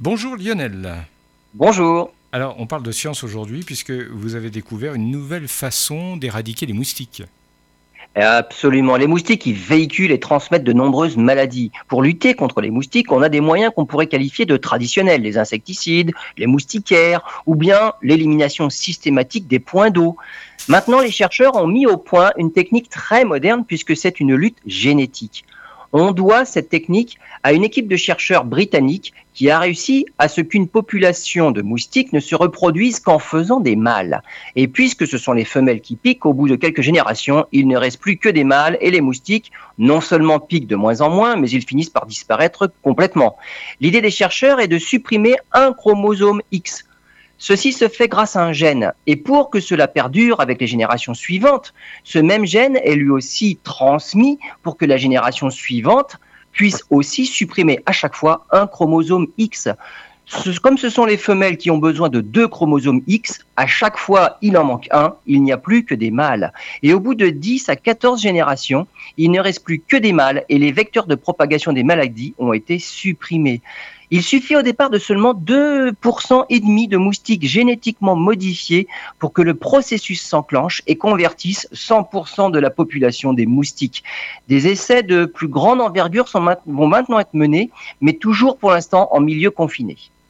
Bonjour Lionel. Bonjour. Alors, on parle de science aujourd'hui puisque vous avez découvert une nouvelle façon d'éradiquer les moustiques. Absolument. Les moustiques, ils véhiculent et transmettent de nombreuses maladies. Pour lutter contre les moustiques, on a des moyens qu'on pourrait qualifier de traditionnels. Les insecticides, les moustiquaires, ou bien l'élimination systématique des points d'eau. Maintenant, les chercheurs ont mis au point une technique très moderne puisque c'est une lutte génétique. On doit cette technique à une équipe de chercheurs britanniques qui a réussi à ce qu'une population de moustiques ne se reproduise qu'en faisant des mâles. Et puisque ce sont les femelles qui piquent, au bout de quelques générations, il ne reste plus que des mâles et les moustiques non seulement piquent de moins en moins, mais ils finissent par disparaître complètement. L'idée des chercheurs est de supprimer un chromosome X Ceci se fait grâce à un gène. Et pour que cela perdure avec les générations suivantes, ce même gène est lui aussi transmis pour que la génération suivante puisse aussi supprimer à chaque fois un chromosome X. Comme ce sont les femelles qui ont besoin de deux chromosomes X, à chaque fois il en manque un, il n'y a plus que des mâles. Et au bout de 10 à 14 générations, il ne reste plus que des mâles et les vecteurs de propagation des maladies ont été supprimés. Il suffit au départ de seulement 2% et demi de moustiques génétiquement modifiés pour que le processus s'enclenche et convertisse 100% de la population des moustiques. Des essais de plus grande envergure vont maintenant être menés, mais toujours pour l'instant en milieu confiné.